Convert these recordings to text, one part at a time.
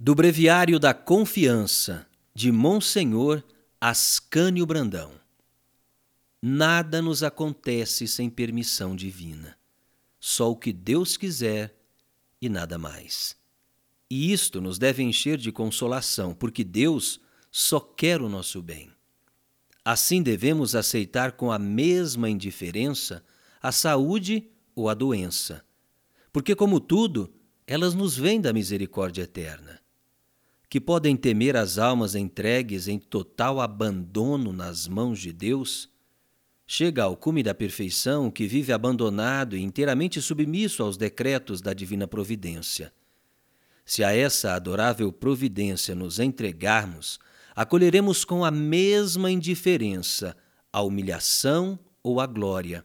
Do Breviário da Confiança, de Monsenhor Ascânio Brandão. Nada nos acontece sem permissão divina. Só o que Deus quiser e nada mais. E isto nos deve encher de consolação, porque Deus só quer o nosso bem. Assim devemos aceitar com a mesma indiferença a saúde ou a doença, porque, como tudo, elas nos vêm da misericórdia eterna que podem temer as almas entregues em total abandono nas mãos de Deus, chega ao cume da perfeição que vive abandonado e inteiramente submisso aos decretos da divina providência. Se a essa adorável providência nos entregarmos, acolheremos com a mesma indiferença a humilhação ou a glória,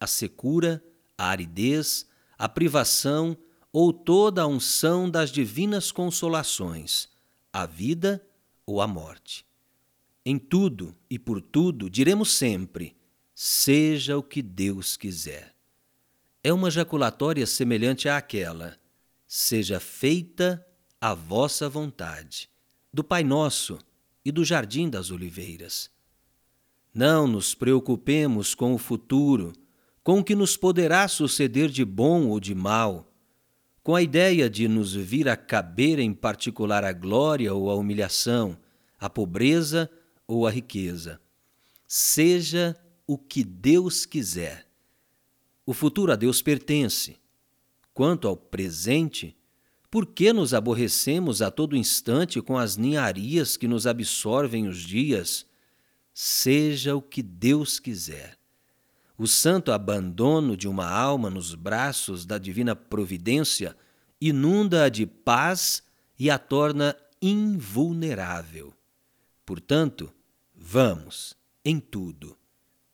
a secura, a aridez, a privação ou toda a unção das divinas consolações a vida ou a morte. Em tudo e por tudo diremos sempre: seja o que Deus quiser. É uma jaculatória semelhante àquela: seja feita a vossa vontade, do Pai Nosso e do Jardim das Oliveiras. Não nos preocupemos com o futuro, com o que nos poderá suceder de bom ou de mal com a ideia de nos vir a caber em particular a glória ou a humilhação, a pobreza ou a riqueza. Seja o que Deus quiser. O futuro a Deus pertence. Quanto ao presente, por que nos aborrecemos a todo instante com as ninharias que nos absorvem os dias? Seja o que Deus quiser. O santo abandono de uma alma nos braços da divina providência inunda-a de paz e a torna invulnerável. Portanto, vamos, em tudo,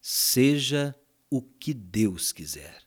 seja o que Deus quiser.